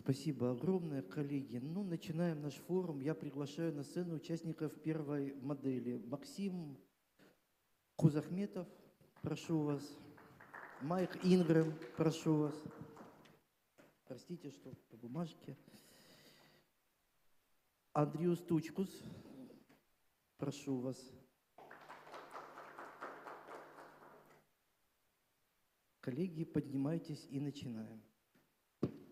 Спасибо огромное, коллеги. Ну, начинаем наш форум. Я приглашаю на сцену участников первой модели. Максим Кузахметов, прошу вас. Майк Ингрэм, прошу вас. Простите, что по бумажке. Андриус Тучкус, прошу вас. Коллеги, поднимайтесь и начинаем. Прошу.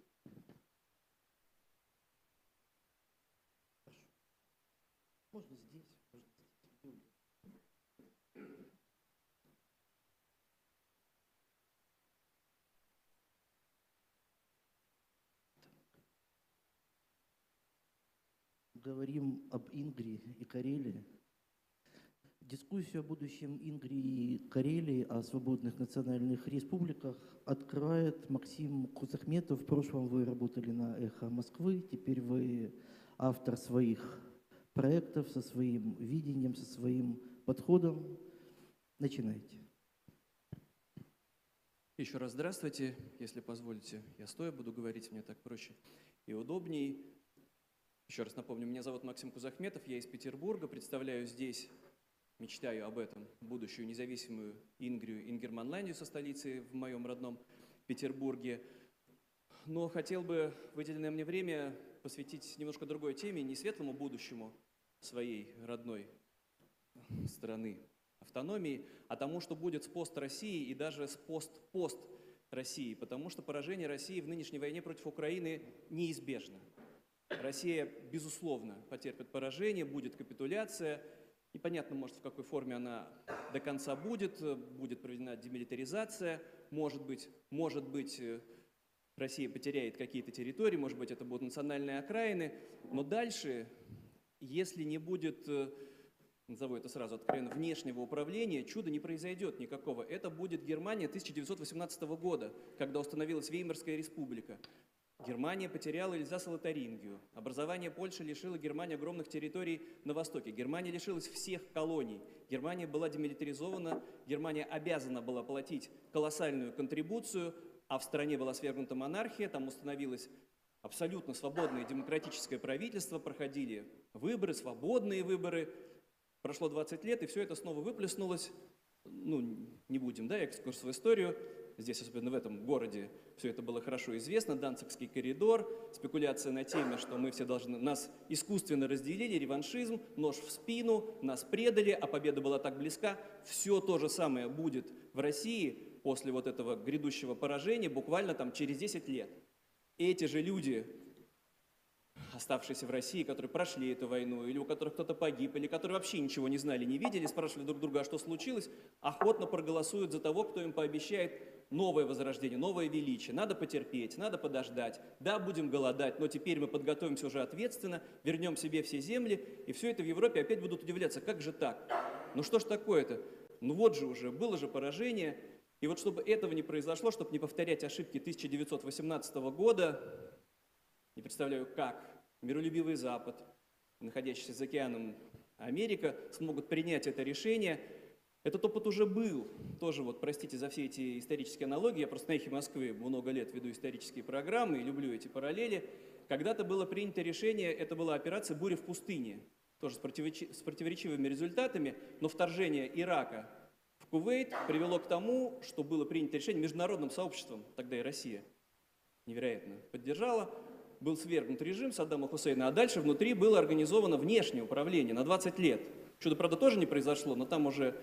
Можно здесь, можно здесь. Говорим об Ингрии и Карелии. Дискуссию о будущем Ингрии и Карелии, о свободных национальных республиках открывает Максим Кузахметов. В прошлом вы работали на «Эхо Москвы», теперь вы автор своих проектов со своим видением, со своим подходом. Начинайте. Еще раз здравствуйте. Если позволите, я стоя буду говорить, мне так проще и удобней. Еще раз напомню, меня зовут Максим Кузахметов, я из Петербурга, представляю здесь, мечтаю об этом, будущую независимую Ингрию, Ингерманландию со столицей в моем родном Петербурге. Но хотел бы выделенное мне время посвятить немножко другой теме, не светлому будущему своей родной страны, автономии, а тому, что будет с пост России и даже с пост-пост России, потому что поражение России в нынешней войне против Украины неизбежно. Россия, безусловно, потерпит поражение, будет капитуляция. Непонятно, может, в какой форме она до конца будет, будет проведена демилитаризация, может быть, может быть, э, Россия потеряет какие-то территории, может быть, это будут национальные окраины, но дальше, если не будет э, назову это сразу откровенно, внешнего управления, чуда не произойдет никакого. Это будет Германия 1918 года, когда установилась Веймарская республика. Германия потеряла Эльзас-Лотарингию. Образование Польши лишило Германии огромных территорий на востоке. Германия лишилась всех колоний. Германия была демилитаризована. Германия обязана была платить колоссальную контрибуцию, а в стране была свергнута монархия, там установилось абсолютно свободное демократическое правительство, проходили выборы, свободные выборы. Прошло 20 лет, и все это снова выплеснулось. Ну, не будем, да, экскурс в историю. Здесь, особенно в этом городе, все это было хорошо известно. Данцикский коридор, спекуляция на теме, что мы все должны... Нас искусственно разделили, реваншизм, нож в спину, нас предали, а победа была так близка. Все то же самое будет в России после вот этого грядущего поражения буквально там через 10 лет. Эти же люди, оставшиеся в России, которые прошли эту войну, или у которых кто-то погиб, или которые вообще ничего не знали, не видели, спрашивали друг друга, а что случилось, охотно проголосуют за того, кто им пообещает новое возрождение, новое величие. Надо потерпеть, надо подождать. Да, будем голодать, но теперь мы подготовимся уже ответственно, вернем себе все земли, и все это в Европе опять будут удивляться, как же так? Ну что ж такое-то? Ну вот же уже, было же поражение, и вот чтобы этого не произошло, чтобы не повторять ошибки 1918 года, не представляю, как миролюбивый Запад, находящийся за океаном Америка, смогут принять это решение. Этот опыт уже был. Тоже вот, простите за все эти исторические аналогии, я просто на эхе Москвы много лет веду исторические программы и люблю эти параллели. Когда-то было принято решение, это была операция «Буря в пустыне», тоже с, противоречи- с противоречивыми результатами, но вторжение Ирака в Кувейт привело к тому, что было принято решение международным сообществом, тогда и Россия невероятно поддержала, был свергнут режим Саддама Хусейна, а дальше внутри было организовано внешнее управление на 20 лет. Чудо, правда, тоже не произошло, но там уже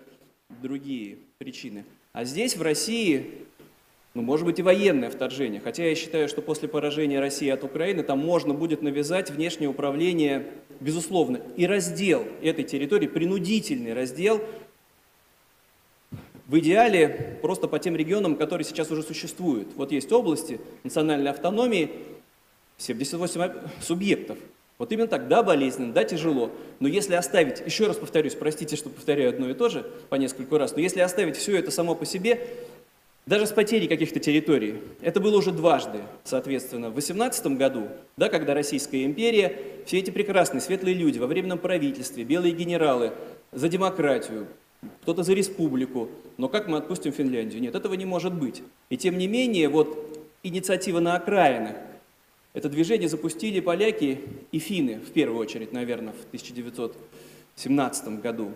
другие причины. А здесь, в России, ну, может быть, и военное вторжение. Хотя я считаю, что после поражения России от Украины там можно будет навязать внешнее управление, безусловно, и раздел этой территории, принудительный раздел, в идеале просто по тем регионам, которые сейчас уже существуют. Вот есть области национальной автономии, 78 субъектов. Вот именно так, да, болезненно, да, тяжело. Но если оставить, еще раз повторюсь, простите, что повторяю одно и то же по нескольку раз, но если оставить все это само по себе, даже с потерей каких-то территорий, это было уже дважды, соответственно, в 18 году, да, когда Российская империя, все эти прекрасные светлые люди во временном правительстве, белые генералы за демократию, кто-то за республику, но как мы отпустим Финляндию? Нет, этого не может быть. И тем не менее, вот инициатива на окраинах, Это движение запустили поляки и финны, в первую очередь, наверное, в 1917 году.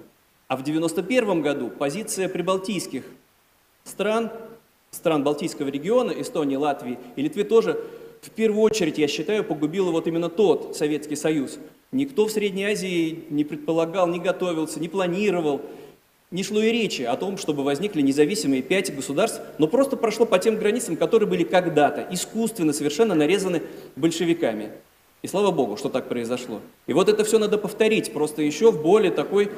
А в 1991 году позиция прибалтийских стран, стран Балтийского региона, Эстонии, Латвии и Литвы тоже в первую очередь, я считаю, погубила вот именно тот Советский Союз. Никто в Средней Азии не предполагал, не готовился, не планировал, не шло и речи о том, чтобы возникли независимые пять государств, но просто прошло по тем границам, которые были когда-то искусственно совершенно нарезаны большевиками. И слава богу, что так произошло. И вот это все надо повторить, просто еще в более такой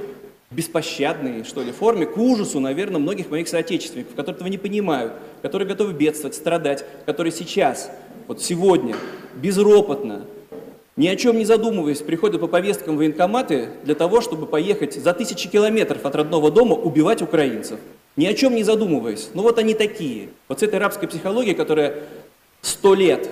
беспощадной, что ли, форме, к ужасу, наверное, многих моих соотечественников, которые этого не понимают, которые готовы бедствовать, страдать, которые сейчас, вот сегодня, безропотно, ни о чем не задумываясь, приходят по повесткам военкоматы для того, чтобы поехать за тысячи километров от родного дома убивать украинцев. Ни о чем не задумываясь. Ну вот они такие. Вот с этой рабской психологией, которая сто лет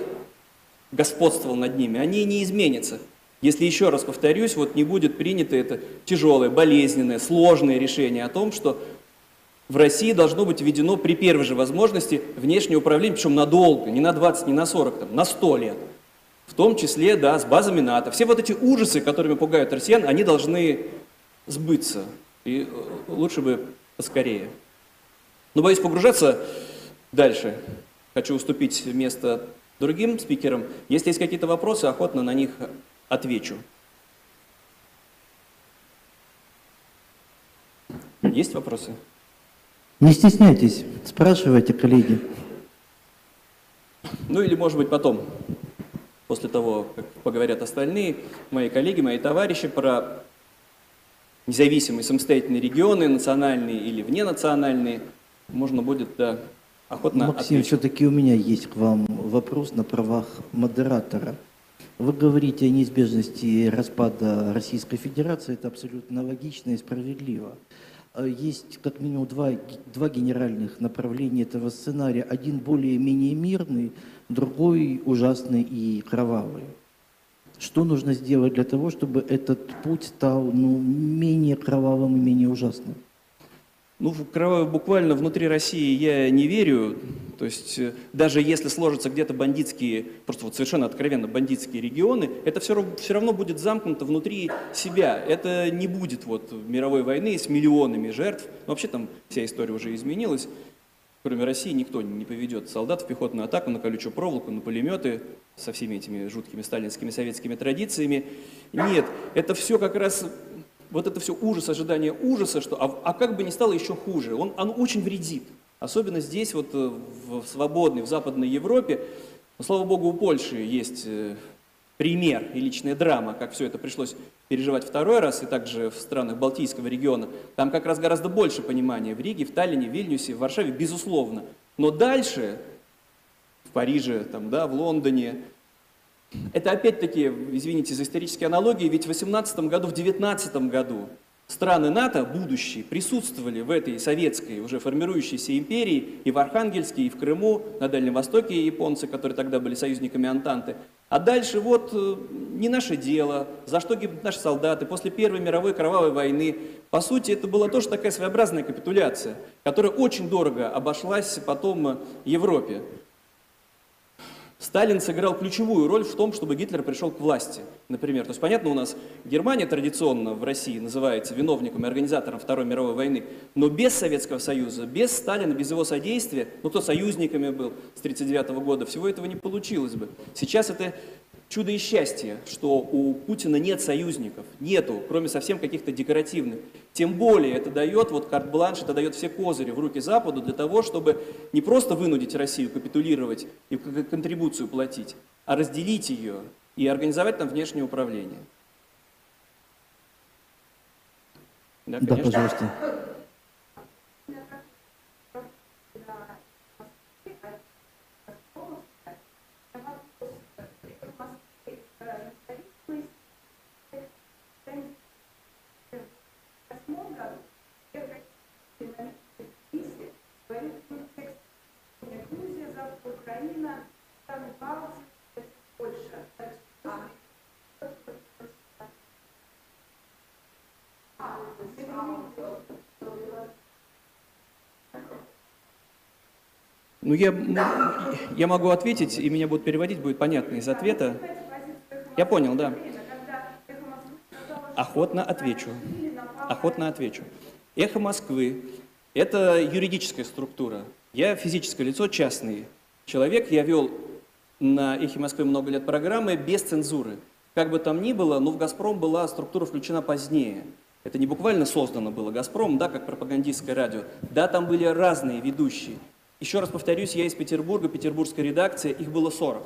господствовала над ними, они не изменятся. Если еще раз повторюсь, вот не будет принято это тяжелое, болезненное, сложное решение о том, что в России должно быть введено при первой же возможности внешнее управление, причем надолго, не на 20, не на 40, там, на 100 лет. В том числе, да, с базами НАТО. Все вот эти ужасы, которыми пугают россиян, они должны сбыться. И э, лучше бы поскорее. Но боюсь погружаться дальше. Хочу уступить место другим спикерам. Если есть какие-то вопросы, охотно на них отвечу. Есть вопросы? Не стесняйтесь, спрашивайте, коллеги. Ну или, может быть, потом, после того, как поговорят остальные, мои коллеги, мои товарищи про независимые самостоятельные регионы, национальные или вненациональные, можно будет да, охотно Максим, все-таки у меня есть к вам вопрос на правах модератора. Вы говорите о неизбежности распада Российской Федерации, это абсолютно логично и справедливо. А Есть как минимум два, два генеральных направления этого сценария. Один более-менее мирный, другой ужасный и кровавый. Что нужно сделать для того, чтобы этот путь стал ну, менее кровавым и менее ужасным? Ну, в кровавое буквально внутри России я не верю. То есть э, даже если сложатся где-то бандитские, просто вот совершенно откровенно бандитские регионы, это все, равно- все равно будет замкнуто внутри себя. Это не будет вот мировой войны с миллионами жертв. Вообще там вся история уже изменилась. Кроме России никто не поведет солдат в пехотную атаку на колючую проволоку, на пулеметы со всеми этими жуткими сталинскими советскими традициями. Нет, это все как раз вот это все ужас, ожидание ужаса, что а, а как бы не стало еще хуже, он, оно очень вредит. Особенно здесь, вот э, в свободной, в Западной Европе, но, слава богу, у Польши есть э, пример и личная драма, как все это пришлось переживать второй раз, и также в странах Балтийского региона. Там как раз гораздо больше понимания в Риге, в Таллине, в Вильнюсе, в Варшаве, безусловно. Но дальше, в Париже, там, да, в Лондоне, это опять-таки, извините за исторические аналогии, ведь в 18 году, в 19 году страны НАТО, будущие, присутствовали в этой советской, уже формирующейся империи и в Архангельске, и в Крыму, на Дальнем Востоке японцы, которые тогда были союзниками Антанты. А дальше вот э, не наше дело, за что гибнут наши солдаты после Первой мировой кровавой войны. По сути, это была тоже такая своеобразная капитуляция, которая очень дорого обошлась потом э, Европе. Сталин сыграл ключевую роль в том, чтобы Гитлер пришел к власти, например. То есть, понятно, у нас Германия традиционно в России называется виновником и организатором Второй мировой войны, но без Советского Союза, без Сталина, без его содействия, ну, кто союзниками был с 1939 года, всего этого не получилось бы. Сейчас это чудо и счастье, что у Путина нет союзников, нету, кроме совсем каких-то декоративных. Тем более это дает, вот карт-бланш, это дает все козыри в руки Западу для того, чтобы не просто вынудить Россию капитулировать и контрибуцию платить, а разделить ее и организовать там внешнее управление. Да, Да, конечно. пожалуйста. А. Ну, я, я могу ответить, и меня будут переводить, будет понятно из ответа. Я понял, да. Охотно отвечу. Охотно отвечу. Эхо Москвы – это юридическая структура, я физическое лицо, частный человек. Я вел на Эхе Москвы много лет программы без цензуры. Как бы там ни было, но в «Газпром» была структура включена позднее. Это не буквально создано было «Газпром», да, как пропагандистское радио. Да, там были разные ведущие. Еще раз повторюсь, я из Петербурга, петербургская редакция, их было 40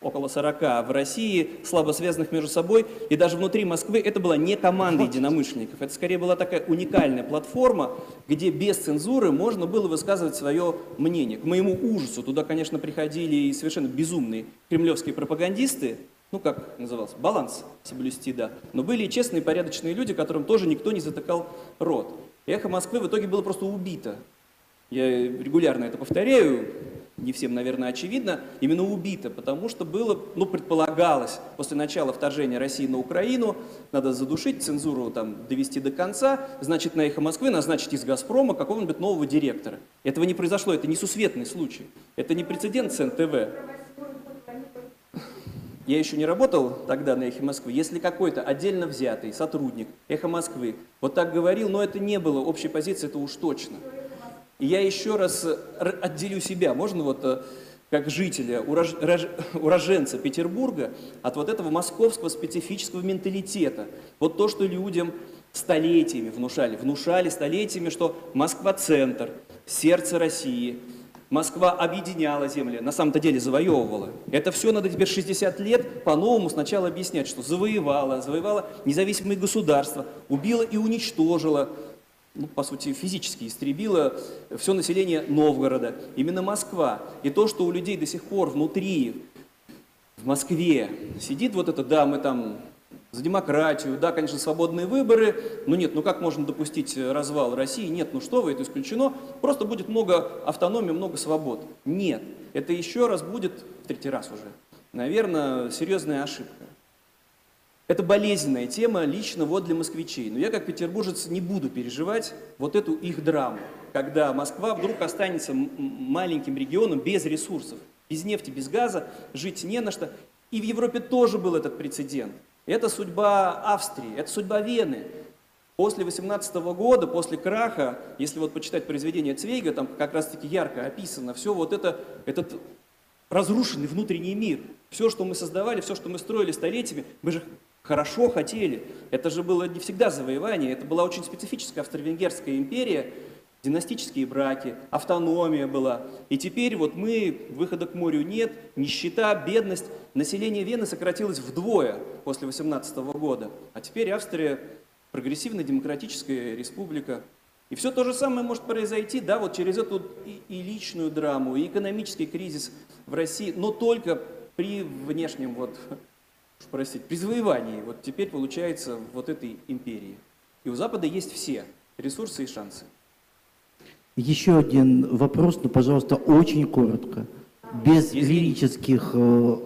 около 40 в России, слабо связанных между собой, и даже внутри Москвы это была не команда единомышленников, это скорее была такая уникальная платформа, где без цензуры можно было высказывать свое мнение. К моему ужасу туда, конечно, приходили и совершенно безумные кремлевские пропагандисты, ну как назывался, баланс соблюсти, да, но были и честные, порядочные люди, которым тоже никто не затыкал рот. Эхо Москвы в итоге было просто убито. Я регулярно это повторяю, не всем, наверное, очевидно, именно убито, потому что было, ну, предполагалось, после начала вторжения России на Украину, надо задушить, цензуру там довести до конца, значит, на «Эхо Москвы» назначить из «Газпрома» какого-нибудь нового директора. Этого не произошло, это несусветный случай, это не прецедент с НТВ. Я еще не работал тогда на «Эхе Москвы». Если какой-то отдельно взятый сотрудник «Эхо Москвы» вот так говорил, но это не было общей позиции, это уж точно. И я еще раз э, отделю себя, можно вот э, как жителя, урож- рож- уроженца Петербурга, от вот этого московского специфического менталитета. Вот то, что людям столетиями внушали, внушали столетиями, что Москва – центр, сердце России, Москва объединяла земли, на самом-то деле завоевывала. Это все надо теперь 60 лет по-новому сначала объяснять, что завоевала, завоевала независимые государства, убила и уничтожила ну, по сути, физически истребила все население Новгорода, именно Москва. И то, что у людей до сих пор внутри, в Москве, сидит вот это, да, мы там за демократию, да, конечно, свободные выборы, но нет, ну как можно допустить развал России? Нет, ну что вы, это исключено, просто будет много автономии, много свобод. Нет, это еще раз будет, в третий раз уже, наверное, серьезная ошибка. Это болезненная тема лично вот для москвичей. Но я как петербуржец не буду переживать вот эту их драму, когда Москва вдруг останется маленьким регионом без ресурсов, без нефти, без газа, жить не на что. И в Европе тоже был этот прецедент. Это судьба Австрии, это судьба Вены. После 18 года, после краха, если вот почитать произведение Цвейга, там как раз-таки ярко описано все вот это, этот разрушенный внутренний мир. Все, что мы создавали, все, что мы строили столетиями, мы же хорошо хотели. Это же было не всегда завоевание, это была очень специфическая австро-венгерская империя, династические браки, автономия была. И теперь вот мы, выхода к морю нет, нищета, бедность. Население Вены сократилось вдвое после 18 года. А теперь Австрия прогрессивная демократическая республика. И все то же самое может произойти, да, вот через эту и, и личную драму, и экономический кризис в России, но только при внешнем, вот, простите, при завоевании, вот теперь получается вот этой империи. И у Запада есть все ресурсы и шансы. Еще один вопрос, но, пожалуйста, очень коротко. Без Если- лирических э,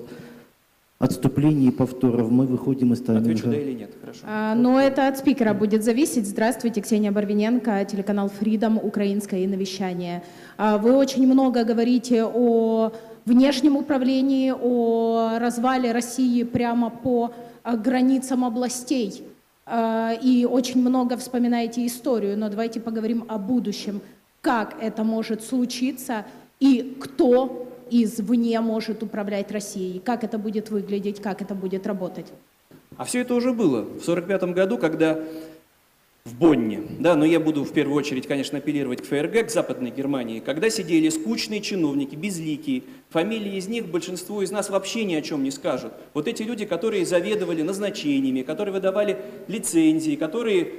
отступлений и повторов мы выходим из Отвечу тайминга. да или нет, хорошо. А, Но это от спикера будет зависеть. Здравствуйте, Ксения Барвиненко, телеканал Freedom, украинское навещание. А, Вы очень много говорите о внешнем управлении, о развале России прямо по а, границам областей. А, И очень много вспоминаете историю, но давайте поговорим о будущем. Как это может случиться и кто извне может управлять Россией? Как это будет выглядеть, как это будет работать? А все это уже было в 1945 году, когда в Бонне, да, но я буду в первую очередь, конечно, апеллировать к ФРГ, к Западной Германии, когда сидели скучные чиновники, безликие, фамилии из них большинство из нас вообще ни о чем не скажут. Вот эти люди, которые заведовали назначениями, которые выдавали лицензии, которые,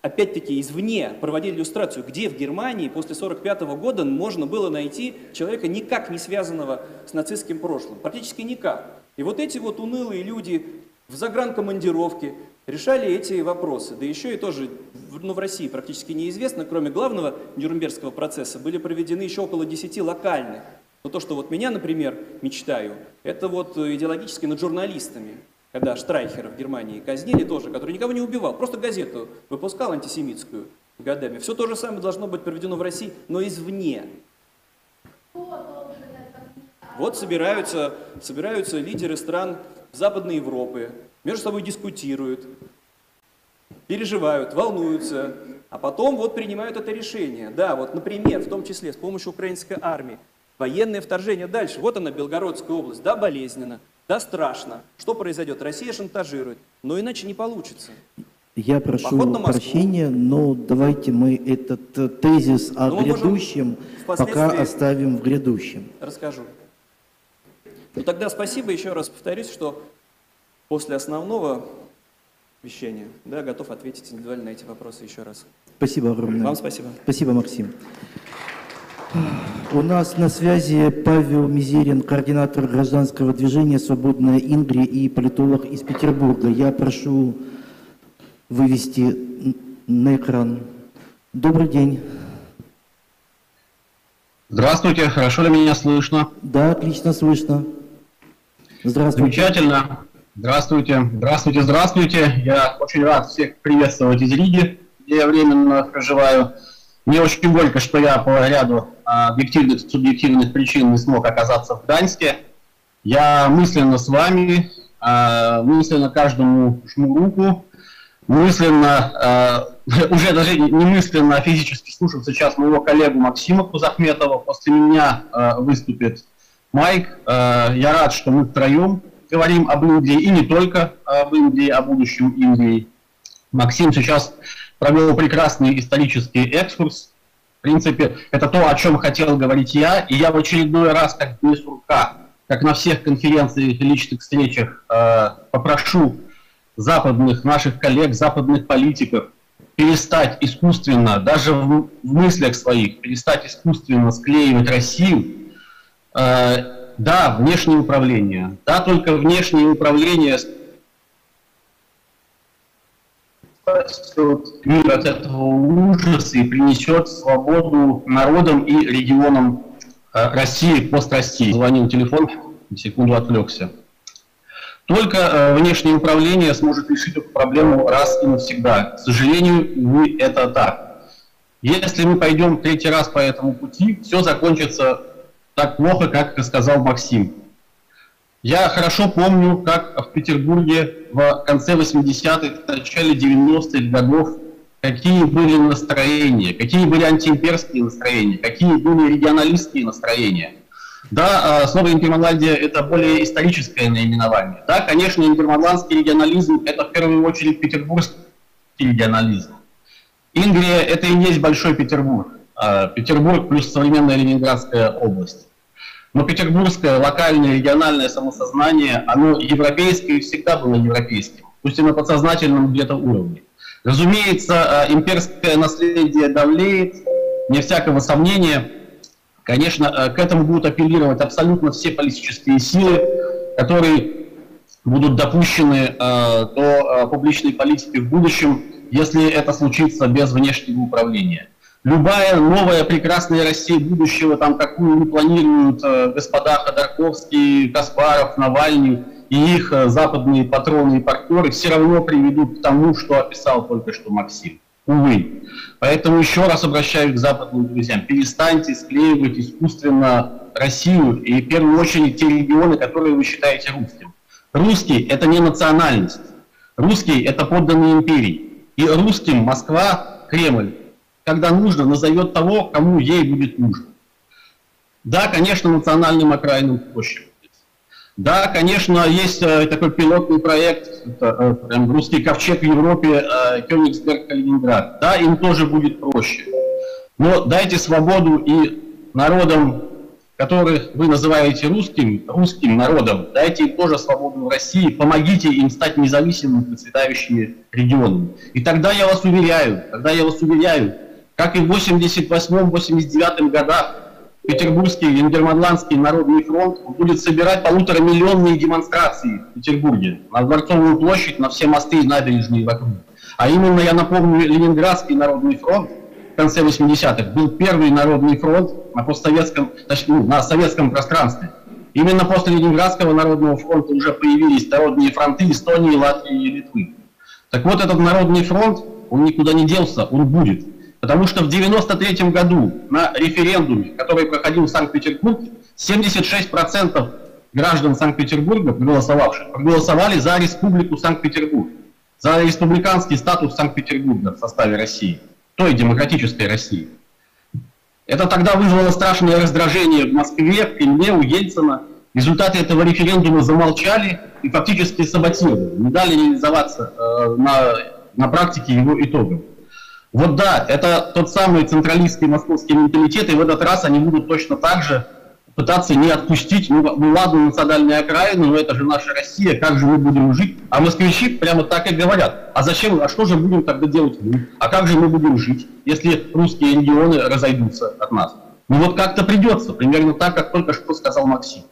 опять-таки, извне проводили иллюстрацию, где в Германии после 1945 года можно было найти человека, никак не связанного с нацистским прошлым, практически никак. И вот эти вот унылые люди в загранкомандировке решали эти вопросы. Да еще и тоже, ну, в России практически неизвестно, кроме главного Нюрнбергского процесса, были проведены еще около 10 локальных. Но то, что вот меня, например, мечтаю, это вот э, идеологически над журналистами. Когда Штрайхера в Германии казнили тоже, который никого не убивал, просто газету выпускал антисемитскую годами. Все то же самое должно быть проведено в России, но извне. Вот собираются, собираются лидеры стран Западной Европы, между собой дискутируют, переживают, волнуются, а потом вот принимают это решение. Да, вот, например, в том числе с помощью украинской армии, военное вторжение дальше. Вот она, Белгородская область, да, болезненно, да, страшно. Что произойдет? Россия шантажирует, но иначе не получится. Я прошу прощения, но давайте мы этот э, тезис о можем грядущем пока оставим в грядущем. Расскажу. Ну тогда спасибо, еще раз повторюсь, что после основного вещания, да, готов ответить индивидуально на эти вопросы еще раз. Спасибо огромное. Вам спасибо. Спасибо, Максим. У нас на связи Павел Мизерин, координатор гражданского движения «Свободная Ингрия» и политолог из Петербурга. Я прошу вывести на экран. Добрый день. Здравствуйте, хорошо ли меня слышно? Да, отлично слышно. Здравствуйте. Замечательно. Здравствуйте, здравствуйте, здравствуйте. Я очень рад всех приветствовать из Риги, где я временно проживаю. Мне очень горько, что я по ряду а, объективных, субъективных причин не смог оказаться в Гданьске. Я мысленно с вами, а, мысленно каждому жму руку, мысленно, а, уже даже не мысленно, а физически слушаю сейчас моего коллегу Максима Кузахметова. После меня выступит Майк. Я рад, что мы втроем говорим об Индии, и не только об Индии, о будущем Индии. Максим сейчас провел прекрасный исторический экскурс. В принципе, это то, о чем хотел говорить я, и я в очередной раз, как Денис Рука, как на всех конференциях и личных встречах, э, попрошу западных наших коллег, западных политиков перестать искусственно, даже в, в мыслях своих, перестать искусственно склеивать Россию. Да, внешнее управление. Да, только внешнее управление мир от этого ужаса и принесет свободу народам и регионам э, России, пост России. Звонил телефон, секунду отвлекся. Только э, внешнее управление сможет решить эту проблему раз и навсегда. К сожалению, увы, это так. Если мы пойдем третий раз по этому пути, все закончится так плохо, как сказал Максим. Я хорошо помню, как в Петербурге в конце 80-х, начале 90-х годов, какие были настроения, какие были антиимперские настроения, какие были регионалистские настроения. Да, а, слово «имперманландия» — это более историческое наименование. Да, конечно, имперманландский регионализм — это в первую очередь петербургский регионализм. Ингрия — это и есть Большой Петербург. А, Петербург плюс современная Ленинградская область. Но петербургское локальное региональное самосознание, оно европейское и всегда было европейским, пусть и на подсознательном где-то уровне. Разумеется, а, имперское наследие давлеет, не всякого сомнения. Конечно, а, к этому будут апеллировать абсолютно все политические силы, которые будут допущены до публичной политики в будущем, если это случится без внешнего управления любая новая прекрасная Россия будущего, там какую не планируют э, господа Ходорковский, Каспаров, Навальный и их э, западные патроны и партнеры, все равно приведут к тому, что описал только что Максим. Увы. Поэтому еще раз обращаюсь к западным друзьям. Перестаньте склеивать искусственно Россию и в первую очередь те регионы, которые вы считаете русским. Русский – это не национальность. Русский – это подданный империи. И русским Москва, Кремль когда нужно, назовет того, кому ей будет нужно. Да, конечно, национальным окраинным площадь. Да, конечно, есть э, такой пилотный проект, это, э, русский ковчег в Европе, э, Кёнигсберг, Калининград. Да, им тоже будет проще. Но дайте свободу и народам, которых вы называете русским, русским народом, дайте им тоже свободу в России, помогите им стать независимыми, процветающими регионами. И тогда я вас уверяю, тогда я вас уверяю, как и в 88-89 годах Петербургский Венгерманландский народный фронт будет собирать полуторамиллионные демонстрации в Петербурге на Дворцовую площадь, на все мосты и набережные вокруг. А именно, я напомню, Ленинградский народный фронт в конце 80-х был первый народный фронт на постсоветском, точнее, на советском пространстве. Именно после Ленинградского народного фронта уже появились народные фронты Эстонии, Латвии и Литвы. Так вот, этот народный фронт, он никуда не делся, он будет. Потому что в 1993 году на референдуме, который проходил в Санкт-Петербурге, 76% граждан Санкт-Петербурга, проголосовавших, проголосовали за Республику Санкт-Петербург, за республиканский статус Санкт-Петербурга в составе России, той демократической России. Это тогда вызвало страшное раздражение в Москве, в Кремле, у Ельцина. Результаты этого референдума замолчали и фактически саботировали, не дали реализоваться э, на, на практике его итогам. Вот да, это тот самый централистский московский менталитет, и в этот раз они будут точно так же пытаться не отпустить, ну, ну ладно, национальные окраины, но это же наша Россия, как же мы будем жить? А москвичи прямо так и говорят, а зачем, а что же будем тогда делать мы? А как же мы будем жить, если русские регионы разойдутся от нас? Ну вот как-то придется, примерно так, как только что сказал Максим.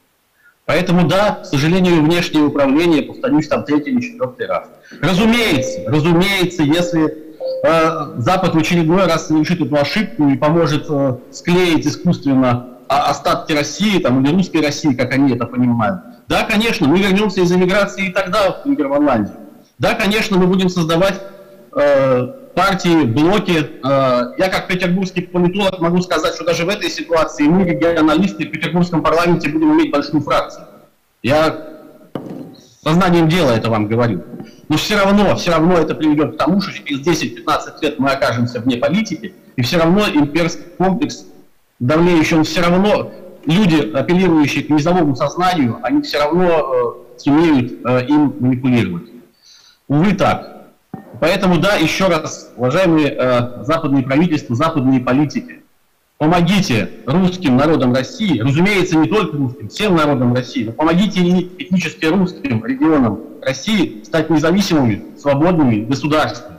Поэтому да, к сожалению, внешнее управление, повторюсь, там третий или четвертый раз. Разумеется, разумеется, если Э, Запад в очередной раз совершит эту ошибку и поможет э, склеить искусственно остатки России там, или русской России, как они это понимают. Да, конечно, мы вернемся из эмиграции и тогда в Нидерландию. Да, конечно, мы будем создавать э, партии, блоки. Э, я как петербургский политолог могу сказать, что даже в этой ситуации мы, регионалисты, в петербургском парламенте будем иметь большую фракцию. Я сознанием дела это вам говорю. Но все равно, все равно это приведет к тому, что через 10-15 лет мы окажемся вне политики, и все равно имперский комплекс давлеющий, он все равно, люди, апеллирующие к низовому сознанию, они все равно э, сумеют э, им манипулировать. Увы, так. Поэтому, да, еще раз, уважаемые э, западные правительства, западные политики, помогите русским народам России, разумеется, не только русским, всем народам России, но помогите и этнически русским регионам России стать независимыми, свободными государствами.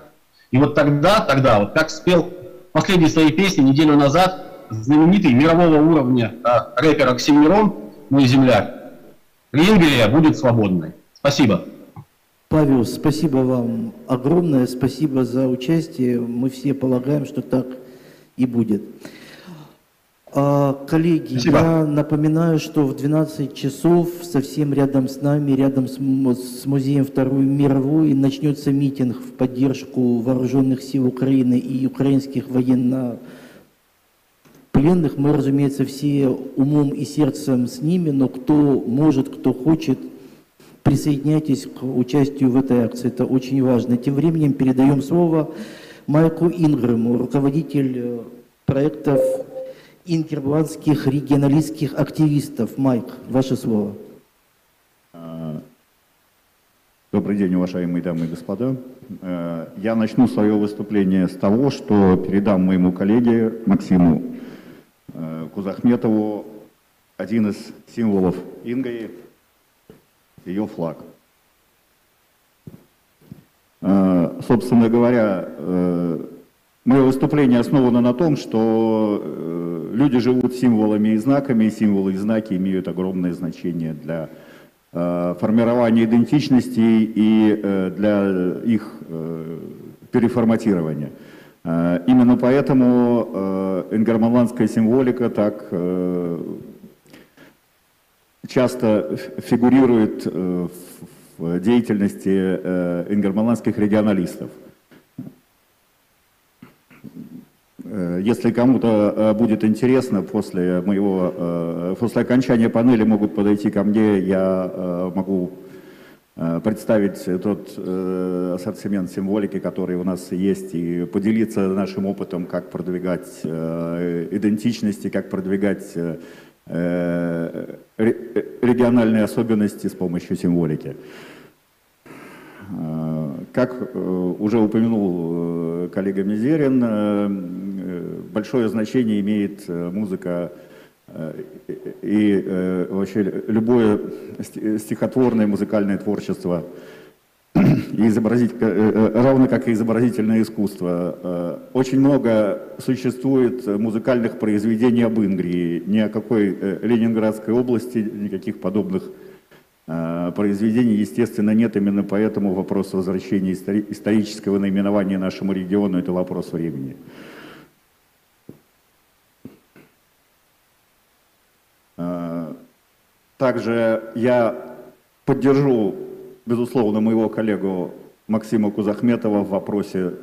И вот тогда, тогда, вот как спел последней своей песни неделю назад знаменитый мирового уровня а, рэпер Оксимирон, мой земляк, Венгрия будет свободной. Спасибо. Павел, спасибо вам огромное, спасибо за участие. Мы все полагаем, что так и будет. А, коллеги, Спасибо. я напоминаю, что в 12 часов совсем рядом с нами, рядом с, с музеем Второй мировой, начнется митинг в поддержку вооруженных сил Украины и украинских военно пленных. Мы, разумеется, все умом и сердцем с ними, но кто может, кто хочет, присоединяйтесь к участию в этой акции. Это очень важно. Тем временем передаем слово Майку Ингрэму, руководитель э, проектов ингерманских регионалистских активистов. Майк, ваше слово. А, добрый день, уважаемые дамы и господа. А, я начну свое выступление с того, что передам моему коллеге Максиму а, Кузахметову один из символов Ингаи, ее флаг. Собственно говоря, Мое выступление основано на том, что э, люди живут символами и знаками, и символы и знаки имеют огромное значение для э, формирования идентичности и э, для их переформатирования. Именно поэтому ингерманландская символика так часто фигурирует в деятельности ингерманландских регионалистов. Э, если кому-то э, будет интересно, после моего, э, после окончания панели могут подойти ко мне, я могу представить тот ассортимент символики, который у нас есть, и поделиться нашим опытом, как продвигать идентичности, как продвигать региональные особенности с помощью символики. Как уже упомянул коллега Мизерин, большое значение имеет э, музыка э, и э, вообще любое стихотворное музыкальное творчество, и изобразить, равно как и изобразительное искусство. Очень много существует музыкальных произведений об Ингрии. Ни о какой Ленинградской области, никаких подобных произведений, естественно, нет. Именно поэтому вопрос возвращения исторического наименования нашему региону – это вопрос времени. Также я поддержу, безусловно, моего коллегу Максима Кузахметова в вопросе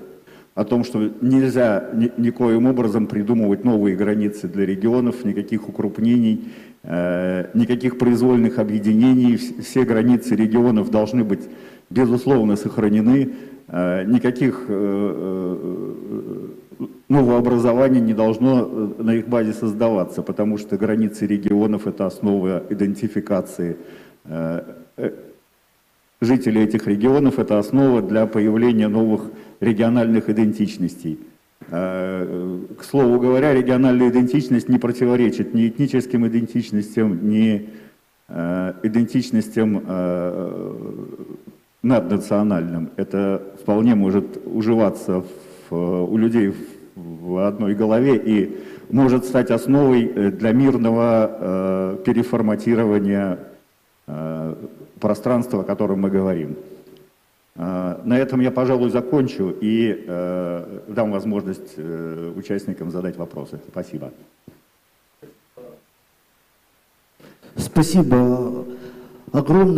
о том, что нельзя ни- никоим образом придумывать новые границы для регионов, никаких укрупнений, э, никаких произвольных объединений. Вс- Все границы регионов должны быть, безусловно, сохранены. Э, Никаких э, э, новообразований не должно э, на их базе создаваться, потому что границы регионов – это основа идентификации э, жителей этих регионов, это основа для появления новых региональных идентичностей. Э, К слову говоря, региональная идентичность не противоречит ни этническим идентичностям, ни э, идентичностям э, наднациональным. Это вполне может уживаться в- у людей в одной голове и может стать основой для мирного переформатирования пространства, о котором мы говорим. Э, На этом я, пожалуй, закончу и э, дам возможность э, участникам задать вопросы. Спасибо. Спасибо огромное.